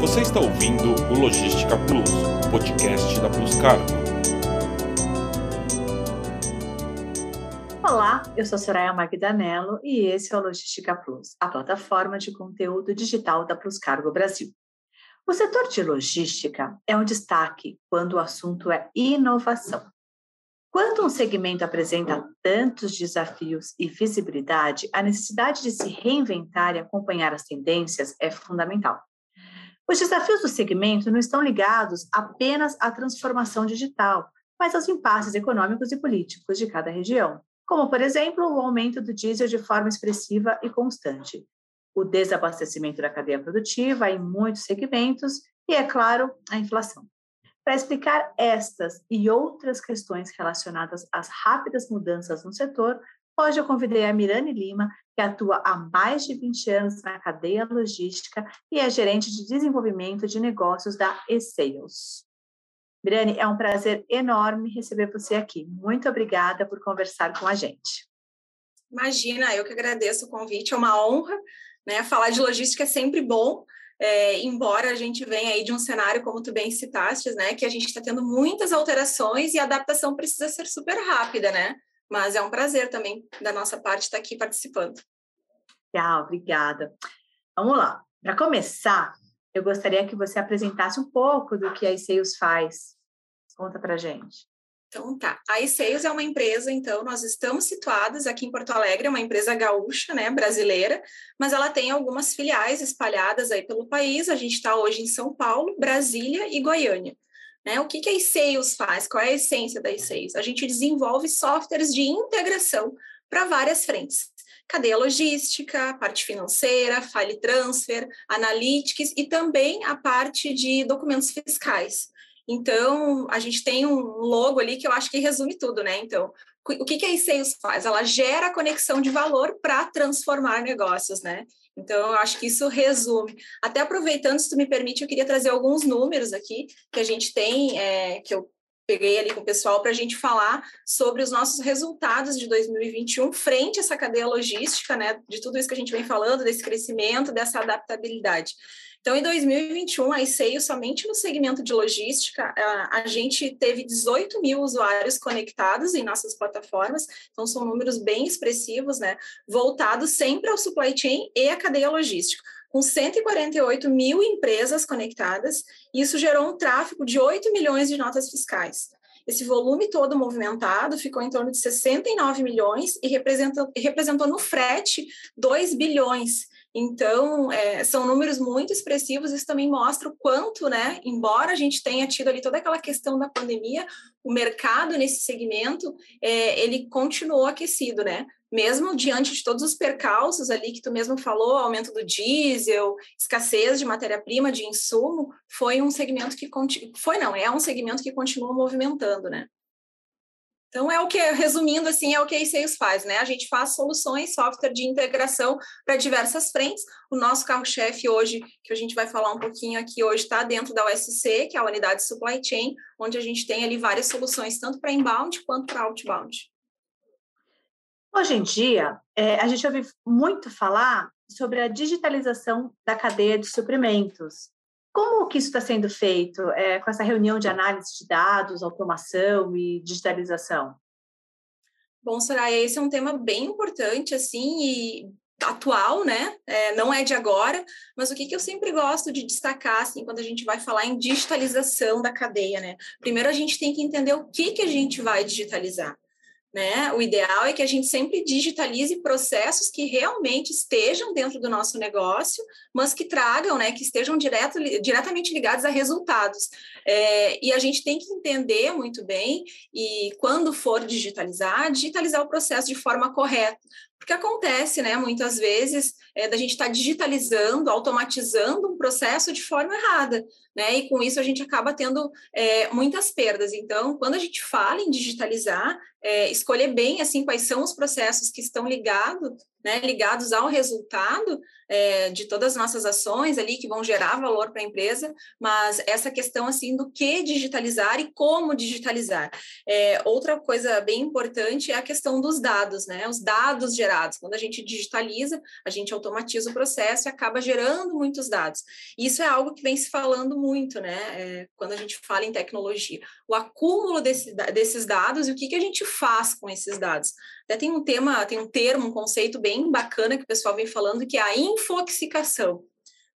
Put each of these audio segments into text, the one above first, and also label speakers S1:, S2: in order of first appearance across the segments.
S1: Você está ouvindo o Logística Plus, podcast da Plus Cargo.
S2: Olá, eu sou Soraya Magdanello e esse é o Logística Plus, a plataforma de conteúdo digital da Plus Cargo Brasil. O setor de logística é um destaque quando o assunto é inovação. Quando um segmento apresenta tantos desafios e visibilidade, a necessidade de se reinventar e acompanhar as tendências é fundamental. Os desafios do segmento não estão ligados apenas à transformação digital, mas aos impasses econômicos e políticos de cada região, como, por exemplo, o aumento do diesel de forma expressiva e constante, o desabastecimento da cadeia produtiva em muitos segmentos e, é claro, a inflação. Para explicar estas e outras questões relacionadas às rápidas mudanças no setor, Hoje eu convidei a Mirane Lima, que atua há mais de 20 anos na cadeia logística e é gerente de desenvolvimento de negócios da eSales. Mirane, é um prazer enorme receber você aqui. Muito obrigada por conversar com a gente.
S3: Imagina, eu que agradeço o convite, é uma honra. Né? Falar de logística é sempre bom, é, embora a gente venha aí de um cenário, como tu bem citaste, né, que a gente está tendo muitas alterações e a adaptação precisa ser super rápida, né? Mas é um prazer também da nossa parte estar aqui participando.
S2: Legal, obrigada. Vamos lá. Para começar, eu gostaria que você apresentasse um pouco do que a iSales faz. Conta para gente.
S3: Então tá, a iSales é uma empresa, então nós estamos situados aqui em Porto Alegre, é uma empresa gaúcha, né, brasileira, mas ela tem algumas filiais espalhadas aí pelo país. A gente está hoje em São Paulo, Brasília e Goiânia. Né? O que, que a eSales faz? Qual é a essência da eSales? A gente desenvolve softwares de integração para várias frentes. Cadeia logística, parte financeira, file transfer, analytics e também a parte de documentos fiscais. Então, a gente tem um logo ali que eu acho que resume tudo, né? Então, o que, que a eSales faz? Ela gera conexão de valor para transformar negócios, né? Então, eu acho que isso resume. Até aproveitando, se tu me permite, eu queria trazer alguns números aqui que a gente tem, é, que eu peguei ali com o pessoal para a gente falar sobre os nossos resultados de 2021 frente a essa cadeia logística, né? De tudo isso que a gente vem falando, desse crescimento, dessa adaptabilidade. Então, em 2021, a ICEIO, somente no segmento de logística, a, gente teve 18 mil usuários conectados em nossas plataformas, então são números bem expressivos, né? Voltados sempre ao supply chain e à cadeia logística com 148 mil empresas conectadas, e isso gerou um tráfego de 8 milhões de notas fiscais. Esse volume todo movimentado ficou em torno de 69 milhões e representou, representou no frete 2 bilhões. Então, é, são números muito expressivos, isso também mostra o quanto, né, embora a gente tenha tido ali toda aquela questão da pandemia, o mercado nesse segmento, é, ele continuou aquecido, né? Mesmo diante de todos os percalços ali que tu mesmo falou, aumento do diesel, escassez de matéria-prima, de insumo, foi um segmento que, foi não, é um segmento que continua movimentando, né? Então, é o que, resumindo assim, é o que a eSales faz, né? A gente faz soluções, software de integração para diversas frentes. O nosso carro-chefe hoje, que a gente vai falar um pouquinho aqui hoje, está dentro da USC, que é a unidade de supply chain, onde a gente tem ali várias soluções, tanto para inbound quanto para outbound.
S2: Hoje em dia, é, a gente ouve muito falar sobre a digitalização da cadeia de suprimentos. Como que isso está sendo feito é, com essa reunião de análise de dados, automação e digitalização?
S3: Bom, Soraya, esse é um tema bem importante, assim, e atual, né? É, não é de agora, mas o que, que eu sempre gosto de destacar, assim, quando a gente vai falar em digitalização da cadeia, né? Primeiro a gente tem que entender o que, que a gente vai digitalizar. Né? O ideal é que a gente sempre digitalize processos que realmente estejam dentro do nosso negócio, mas que tragam, né, que estejam direto, diretamente ligados a resultados. É, e a gente tem que entender muito bem, e quando for digitalizar, digitalizar o processo de forma correta, porque acontece, né, muitas vezes, é, da gente estar tá digitalizando, automatizando um processo de forma errada, né, e com isso a gente acaba tendo é, muitas perdas. Então, quando a gente fala em digitalizar, é, escolher bem, assim, quais são os processos que estão ligados né, ligados ao resultado é, de todas as nossas ações ali que vão gerar valor para a empresa, mas essa questão assim do que digitalizar e como digitalizar. É, outra coisa bem importante é a questão dos dados, né? Os dados gerados. Quando a gente digitaliza, a gente automatiza o processo e acaba gerando muitos dados. Isso é algo que vem se falando muito, né? É, quando a gente fala em tecnologia, o acúmulo desse, desses dados e o que, que a gente faz com esses dados. Até tem um tema, tem um termo, um conceito bem bacana que o pessoal vem falando, que é a infoxicação,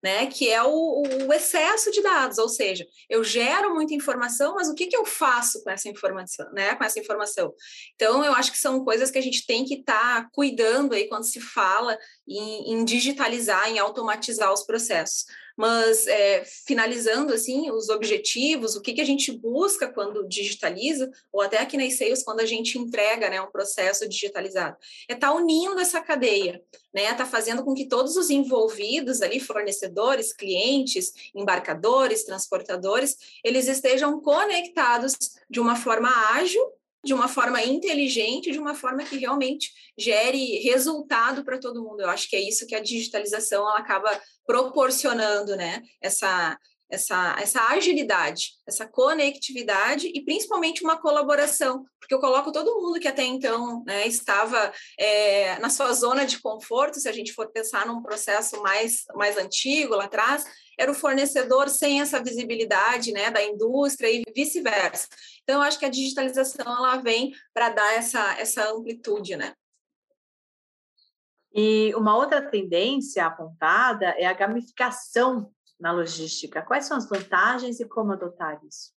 S3: né? Que é o, o excesso de dados, ou seja, eu gero muita informação, mas o que, que eu faço com essa informação, né? Com essa informação. Então, eu acho que são coisas que a gente tem que estar tá cuidando aí quando se fala em, em digitalizar, em automatizar os processos. Mas, é, finalizando, assim, os objetivos, o que, que a gente busca quando digitaliza, ou até aqui na Sales, quando a gente entrega né, um processo digitalizado, é estar tá unindo essa cadeia, né? Está fazendo com que todos os envolvidos ali, fornecedores, clientes, embarcadores, transportadores, eles estejam conectados de uma forma ágil de uma forma inteligente, de uma forma que realmente gere resultado para todo mundo. Eu acho que é isso que a digitalização ela acaba proporcionando, né? Essa, essa, essa agilidade, essa conectividade e principalmente uma colaboração, porque eu coloco todo mundo que até então né, estava é, na sua zona de conforto, se a gente for pensar num processo mais, mais antigo lá atrás, era o fornecedor sem essa visibilidade né, da indústria e vice-versa. Então, eu acho que a digitalização ela vem para dar essa, essa amplitude, né?
S2: E uma outra tendência apontada é a gamificação na logística. Quais são as vantagens e como adotar isso?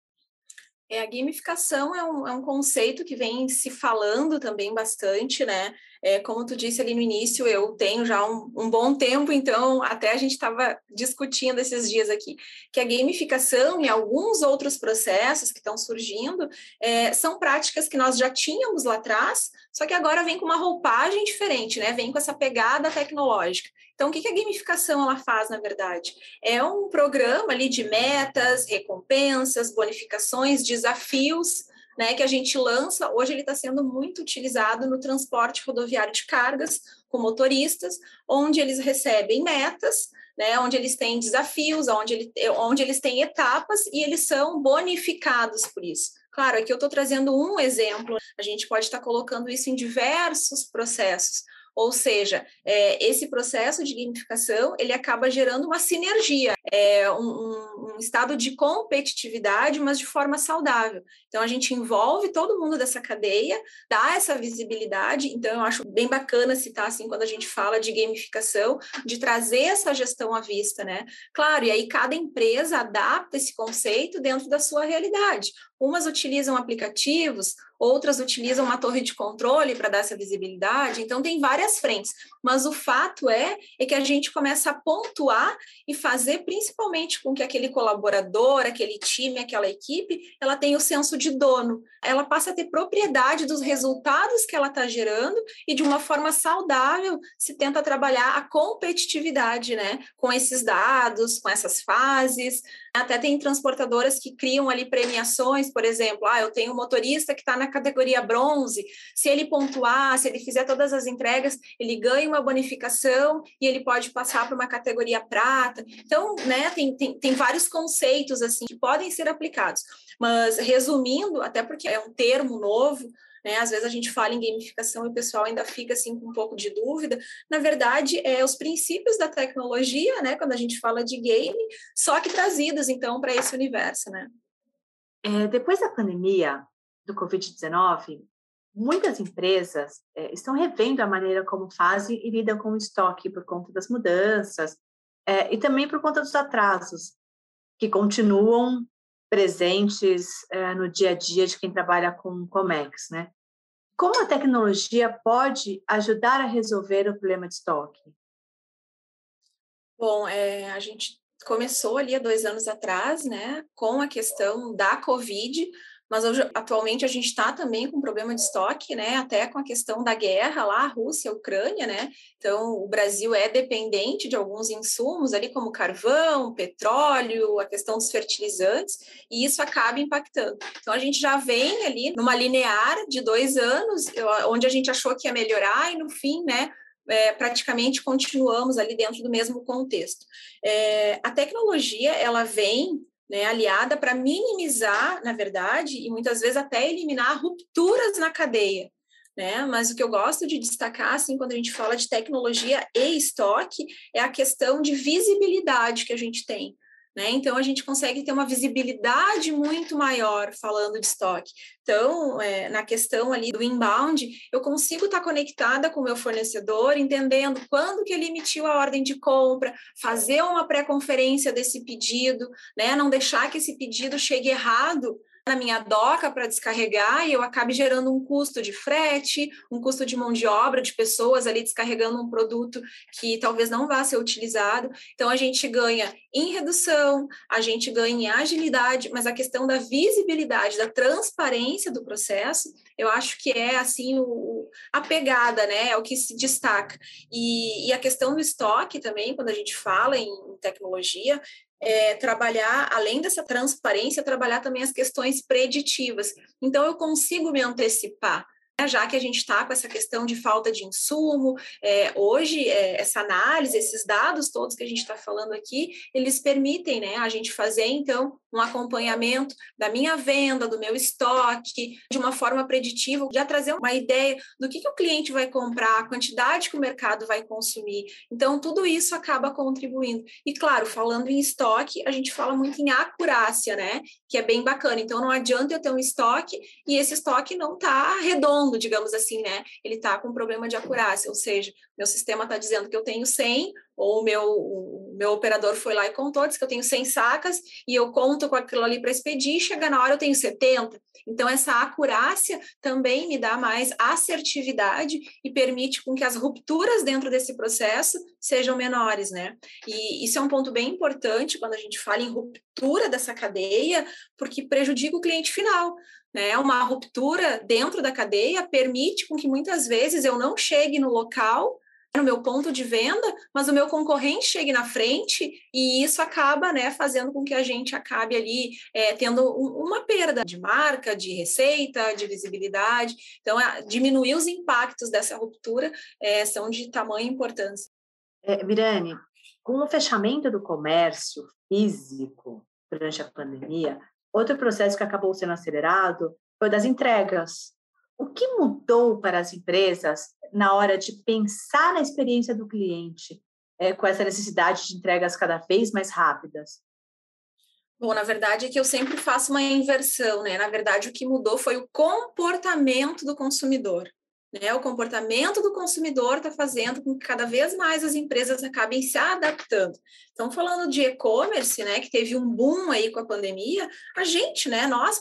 S3: É, a gamificação é um, é um conceito que vem se falando também bastante, né? É, como tu disse ali no início, eu tenho já um, um bom tempo, então até a gente estava discutindo esses dias aqui, que a gamificação e alguns outros processos que estão surgindo é, são práticas que nós já tínhamos lá atrás, só que agora vem com uma roupagem diferente, né? Vem com essa pegada tecnológica. Então, o que a gamificação ela faz, na verdade? É um programa ali de metas, recompensas, bonificações, desafios, né, que a gente lança, hoje ele está sendo muito utilizado no transporte rodoviário de cargas com motoristas, onde eles recebem metas, né, onde eles têm desafios, onde, ele, onde eles têm etapas e eles são bonificados por isso. Claro, aqui eu estou trazendo um exemplo, a gente pode estar tá colocando isso em diversos processos. Ou seja, é, esse processo de gamificação ele acaba gerando uma sinergia, é, um, um, estado de competitividade, mas de forma saudável. Então a gente envolve todo mundo dessa cadeia, dá essa visibilidade. Então eu acho bem bacana citar assim quando a gente fala de gamificação, de trazer essa gestão à vista, né? Claro, e aí cada empresa adapta esse conceito dentro da sua realidade. Umas utilizam aplicativos, outras utilizam uma torre de controle para dar essa visibilidade. Então, tem várias frentes. Mas o fato é, é que a gente começa a pontuar e fazer principalmente com que aquele colaborador, aquele time, aquela equipe, ela tenha o senso de dono. Ela passa a ter propriedade dos resultados que ela está gerando e de uma forma saudável se tenta trabalhar a competitividade, né? Com esses dados, com essas fases. Até tem transportadoras que criam ali premiações, por exemplo, ah, eu tenho um motorista que está na categoria bronze, se ele pontuar, se ele fizer todas as entregas, ele ganha uma bonificação e ele pode passar para uma categoria prata. Então, né, tem, tem, tem vários conceitos assim que podem ser aplicados. Mas resumindo, até porque é um termo novo, né? Às vezes a gente fala em gamificação e o pessoal ainda fica assim com um pouco de dúvida. Na verdade, é os princípios da tecnologia, né? Quando a gente fala de game, só que trazidos então para esse universo, né?
S2: É, depois da pandemia do Covid-19, muitas empresas é, estão revendo a maneira como fazem e lidam com o estoque por conta das mudanças é, e também por conta dos atrasos que continuam presentes no dia a dia de quem trabalha com Comex, né? Como a tecnologia pode ajudar a resolver o problema de estoque?
S3: Bom, é, a gente começou ali há dois anos atrás, né, com a questão da Covid, mas hoje, atualmente a gente está também com problema de estoque, né? Até com a questão da guerra lá, Rússia, Ucrânia, né? Então, o Brasil é dependente de alguns insumos ali, como carvão, petróleo, a questão dos fertilizantes, e isso acaba impactando. Então, a gente já vem ali numa linear de dois anos, onde a gente achou que ia melhorar, e no fim, né? É, praticamente continuamos ali dentro do mesmo contexto. É, a tecnologia, ela vem né, aliada para minimizar, na verdade, e muitas vezes até eliminar rupturas na cadeia. Né? Mas o que eu gosto de destacar, assim, quando a gente fala de tecnologia e estoque, é a questão de visibilidade que a gente tem. Né? Então, a gente consegue ter uma visibilidade muito maior falando de estoque. Então, é, na questão ali do inbound, eu consigo estar conectada com o meu fornecedor, entendendo quando que ele emitiu a ordem de compra, fazer uma pré-conferência desse pedido, né? não deixar que esse pedido chegue errado na minha doca para descarregar e eu acabe gerando um custo de frete, um custo de mão de obra, de pessoas ali descarregando um produto que talvez não vá ser utilizado. Então, a gente ganha em redução, a gente ganha em agilidade, mas a questão da visibilidade, da transparência do processo, eu acho que é assim o, a pegada, né? É o que se destaca. E, e a questão do estoque também, quando a gente fala em tecnologia, é, trabalhar, além dessa transparência, trabalhar também as questões preditivas. Então, eu consigo me antecipar né, já que a gente está com essa questão de falta de insumo, é, hoje é, essa análise, esses dados todos que a gente está falando aqui, eles permitem né, a gente fazer, então, um acompanhamento da minha venda, do meu estoque, de uma forma preditiva, já trazer uma ideia do que, que o cliente vai comprar, a quantidade que o mercado vai consumir. Então, tudo isso acaba contribuindo. E, claro, falando em estoque, a gente fala muito em acurácia, né? Que é bem bacana. Então, não adianta eu ter um estoque e esse estoque não está redondo, digamos assim, né? Ele está com problema de acurácia, ou seja, meu sistema está dizendo que eu tenho 100, ou o meu, o meu operador foi lá e contou, disse que eu tenho 100 sacas, e eu conto com aquilo ali para expedir, chega na hora eu tenho 70. Então, essa acurácia também me dá mais assertividade e permite com que as rupturas dentro desse processo sejam menores, né? E isso é um ponto bem importante quando a gente fala em ruptura dessa cadeia, porque prejudica o cliente final. Né? Uma ruptura dentro da cadeia permite com que muitas vezes eu não chegue no local no meu ponto de venda, mas o meu concorrente chegue na frente e isso acaba né, fazendo com que a gente acabe ali é, tendo um, uma perda de marca, de receita, de visibilidade. Então, a, diminuir os impactos dessa ruptura é, são de tamanha importância.
S2: É, Mirane, com o fechamento do comércio físico durante a pandemia, outro processo que acabou sendo acelerado foi das entregas. O que mudou para as empresas na hora de pensar na experiência do cliente é, com essa necessidade de entregas cada vez mais rápidas?
S3: Bom, na verdade é que eu sempre faço uma inversão, né? Na verdade, o que mudou foi o comportamento do consumidor. Né? O comportamento do consumidor está fazendo com que cada vez mais as empresas acabem se adaptando. Então, falando de e-commerce, né, que teve um boom aí com a pandemia, a gente, né, nós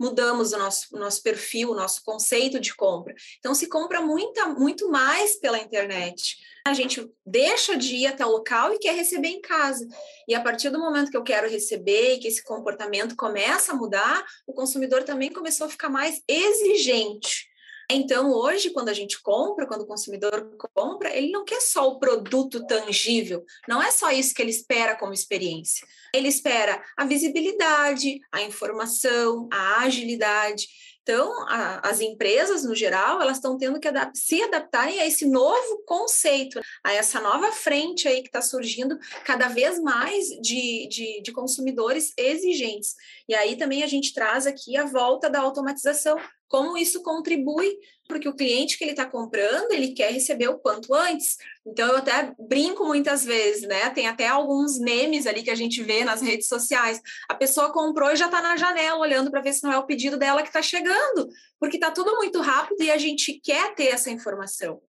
S3: mudamos o nosso, nosso perfil, o nosso conceito de compra. Então, se compra muita, muito mais pela internet. A gente deixa de ir até o local e quer receber em casa. E a partir do momento que eu quero receber e que esse comportamento começa a mudar, o consumidor também começou a ficar mais exigente. Então, hoje, quando a gente compra, quando o consumidor compra, ele não quer só o produto tangível, não é só isso que ele espera como experiência. Ele espera a visibilidade, a informação, a agilidade. Então, a, as empresas, no geral, elas estão tendo que adap se adaptarem a esse novo conceito, a essa nova frente aí que está surgindo cada vez mais de, de, de consumidores exigentes. E aí também a gente traz aqui a volta da automatização, como isso contribui porque o cliente que ele está comprando, ele quer receber o quanto antes. Então, eu até brinco muitas vezes, né? Tem até alguns memes ali que a gente vê nas redes sociais. A pessoa comprou e já está na janela olhando para ver se não é o pedido dela que está chegando, porque está tudo muito rápido e a gente quer ter essa informação.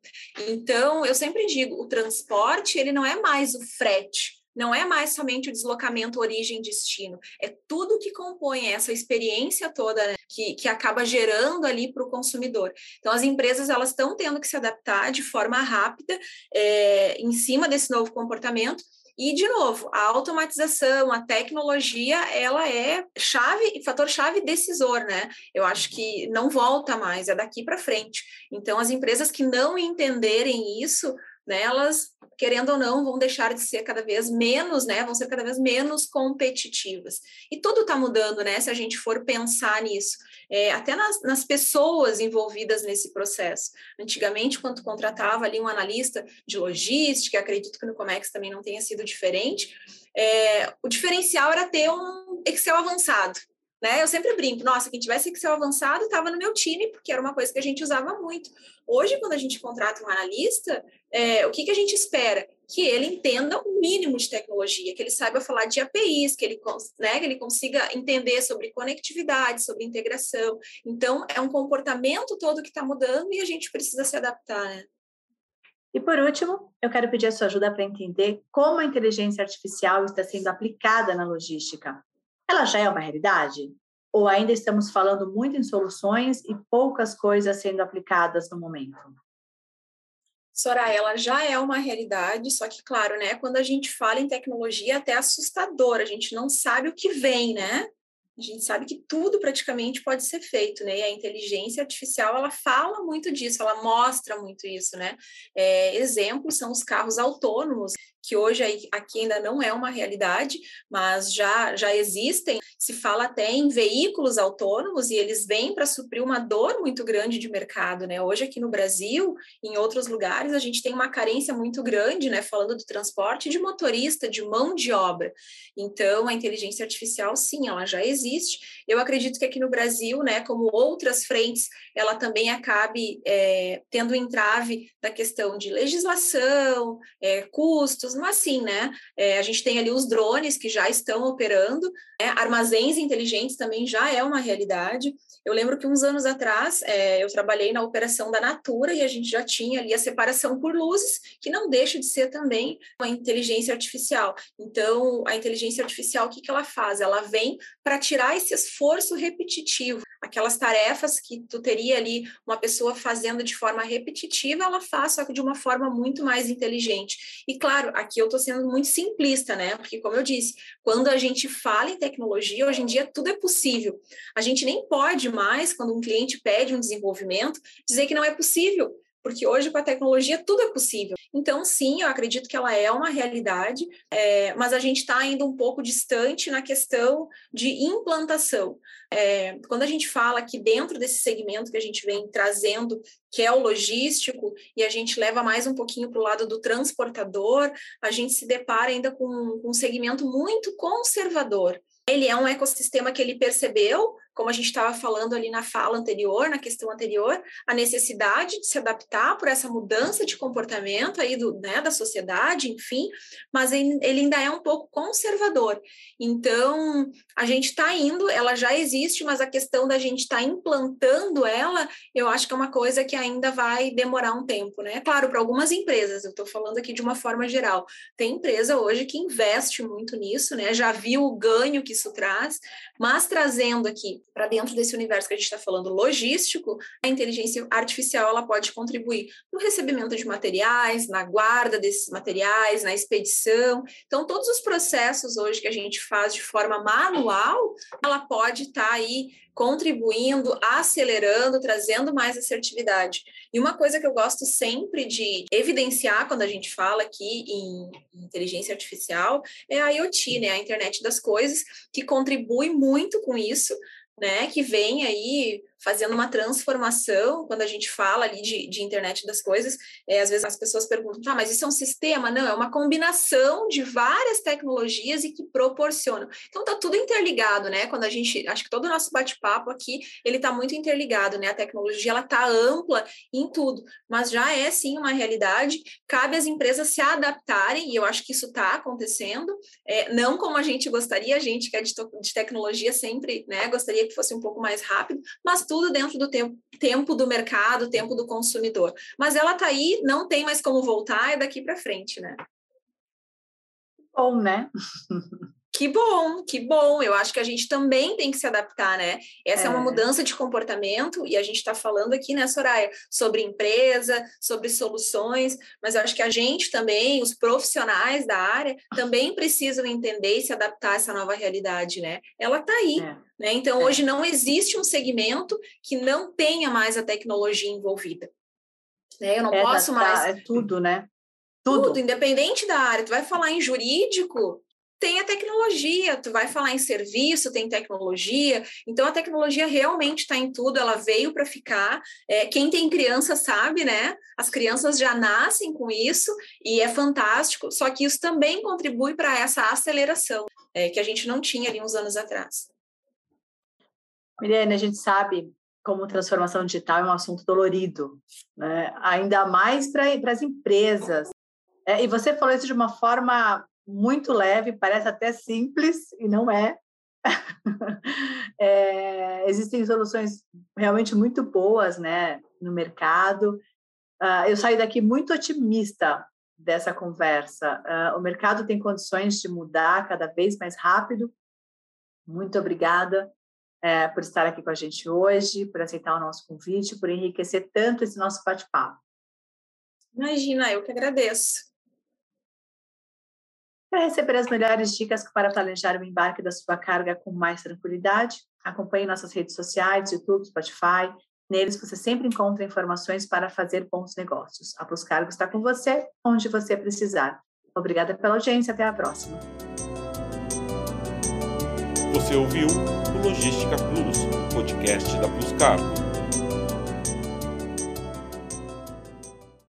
S3: Então, eu sempre digo, o transporte, ele não é mais o frete, não é mais somente o deslocamento origem-destino, é tudo que compõe essa experiência toda né, que, que acaba gerando ali para o consumidor. Então, as empresas elas estão tendo que se adaptar de forma rápida é, em cima desse novo comportamento. E, de novo, a automatização, a tecnologia, ela é chave, fator chave decisor, né? Eu acho que não volta mais, é daqui para frente. Então, as empresas que não entenderem isso né, elas, querendo ou não, vão deixar de ser cada vez menos, né, vão ser cada vez menos competitivas. E tudo está mudando, né, se a gente for pensar nisso, é, até nas, nas, pessoas envolvidas nesse processo. Antigamente, quando contratava ali um analista de logística, acredito que no Comex também não tenha sido diferente, é, o diferencial era ter um Excel avançado, né? Eu sempre brinco, nossa, quem tivesse Excel avançado estava no meu time, porque era uma coisa que a gente usava muito. Hoje, quando a gente contrata um analista, é, o que, que a gente espera? Que ele entenda o mínimo de tecnologia, que ele saiba falar de APIs, que ele, né, que ele consiga entender sobre conectividade, sobre integração. Então, é um comportamento todo que está mudando e a gente precisa se adaptar. Né?
S2: E por último, eu quero pedir a sua ajuda para entender como a inteligência artificial está sendo aplicada na logística ela já é uma realidade? Ou ainda estamos falando muito em soluções e poucas coisas sendo aplicadas no momento?
S3: Soraya, ela já é uma realidade, só que, claro, né, quando a gente fala em tecnologia, é até assustador, a gente não sabe o que vem, né? A gente sabe que tudo praticamente pode ser feito, né? E a inteligência artificial, ela fala muito disso, ela mostra muito isso, né? É, exemplos são os carros autônomos, que hoje aqui ainda não é uma realidade, mas já, já existem. Se fala até em veículos autônomos e eles vêm para suprir uma dor muito grande de mercado, né? Hoje aqui no Brasil, em outros lugares, a gente tem uma carência muito grande, né? Falando do transporte de motorista, de mão de obra. Então, a inteligência artificial, sim, ela já existe. Eu acredito que aqui no Brasil, né, como outras frentes, ela também acabe é, tendo entrave da questão de legislação, é, custos, mesmo assim, né? É, a gente tem ali os drones que já estão operando, né? armazéns inteligentes também já é uma realidade. Eu lembro que uns anos atrás é, eu trabalhei na operação da Natura e a gente já tinha ali a separação por luzes, que não deixa de ser também uma inteligência artificial. Então, a inteligência artificial, o que, que ela faz? Ela vem para tirar esse esforço repetitivo aquelas tarefas que tu teria ali uma pessoa fazendo de forma repetitiva, ela faz só que de uma forma muito mais inteligente. E claro, aqui eu estou sendo muito simplista, né? Porque como eu disse, quando a gente fala em tecnologia, hoje em dia tudo é possível. A gente nem pode mais, quando um cliente pede um desenvolvimento, dizer que não é possível, porque hoje com a tecnologia tudo é possível. Então, sim, eu acredito que ela é uma realidade, é, mas a gente está ainda um pouco distante na questão de implantação. É, quando a gente fala que dentro desse segmento que a gente vem trazendo, que é o logístico, e a gente leva mais um pouquinho para o lado do transportador, a gente se depara ainda com, com um segmento muito conservador. Ele é um ecossistema que ele percebeu como a gente estava falando ali na fala anterior, na questão anterior, a necessidade de se adaptar por essa mudança de comportamento aí do, né, da sociedade, enfim, mas ele ainda é um pouco conservador. Então, a gente está indo, ela já existe, mas a questão da gente estar tá implantando ela, eu acho que é uma coisa que ainda vai demorar um tempo, né? Claro, para algumas empresas, eu estou falando aqui de uma forma geral. Tem empresa hoje que investe muito nisso, né? Já viu o ganho que isso traz, mas trazendo aqui para dentro desse universo que a gente está falando logístico, a inteligência artificial ela pode contribuir no recebimento de materiais, na guarda desses materiais, na expedição. Então, todos os processos hoje que a gente faz de forma manual, ela pode estar tá aí contribuindo, acelerando, trazendo mais assertividade. E uma coisa que eu gosto sempre de evidenciar quando a gente fala aqui em inteligência artificial é a IoT, né, a internet das coisas, que contribui muito com isso, né, que vem aí fazendo uma transformação, quando a gente fala ali de, de internet das coisas, é, às vezes as pessoas perguntam, ah, mas isso é um sistema? Não, é uma combinação de várias tecnologias e que proporcionam. Então tá tudo interligado, né? Quando a gente, acho que todo o nosso bate-papo aqui, ele tá muito interligado, né? A tecnologia, ela tá ampla em tudo, mas já é sim uma realidade, cabe às empresas se adaptarem, e eu acho que isso está acontecendo, é, não como a gente gostaria, a gente que é de, de tecnologia sempre, né, gostaria que fosse um pouco mais rápido, mas tudo dentro do tempo, tempo do mercado, tempo do consumidor. Mas ela está aí, não tem mais como voltar, é daqui para frente, né?
S2: Bom, né?
S3: Que bom, que bom. Eu acho que a gente também tem que se adaptar, né? Essa é, é uma mudança de comportamento e a gente está falando aqui, né, Soraya, sobre empresa, sobre soluções, mas eu acho que a gente também, os profissionais da área, também precisam entender e se adaptar a essa nova realidade, né? Ela está aí. É. Né? Então, é. hoje não existe um segmento que não tenha mais a tecnologia envolvida. Né? Eu não
S2: é,
S3: posso
S2: tá,
S3: mais.
S2: É tudo, né? Tudo.
S3: Tudo, independente da área. Tu vai falar em jurídico, tem a tecnologia, tu vai falar em serviço, tem tecnologia, então a tecnologia realmente está em tudo, ela veio para ficar. É, quem tem criança sabe, né? As crianças já nascem com isso e é fantástico, só que isso também contribui para essa aceleração é, que a gente não tinha ali uns anos atrás.
S2: Miriane, a gente sabe como transformação digital é um assunto dolorido, né? ainda mais para as empresas. É, e você falou isso de uma forma muito leve, parece até simples, e não é. é existem soluções realmente muito boas né, no mercado. Uh, eu saí daqui muito otimista dessa conversa. Uh, o mercado tem condições de mudar cada vez mais rápido. Muito obrigada é, por estar aqui com a gente hoje, por aceitar o nosso convite, por enriquecer tanto esse nosso bate-papo.
S3: Imagina, eu que agradeço.
S2: Para receber as melhores dicas para planejar o embarque da sua carga com mais tranquilidade, acompanhe nossas redes sociais, YouTube, Spotify. Neles você sempre encontra informações para fazer bons negócios. A Plus Cargo está com você onde você precisar. Obrigada pela audiência. Até a próxima.
S1: Você ouviu o Logística Plus, podcast da Plus Cargo.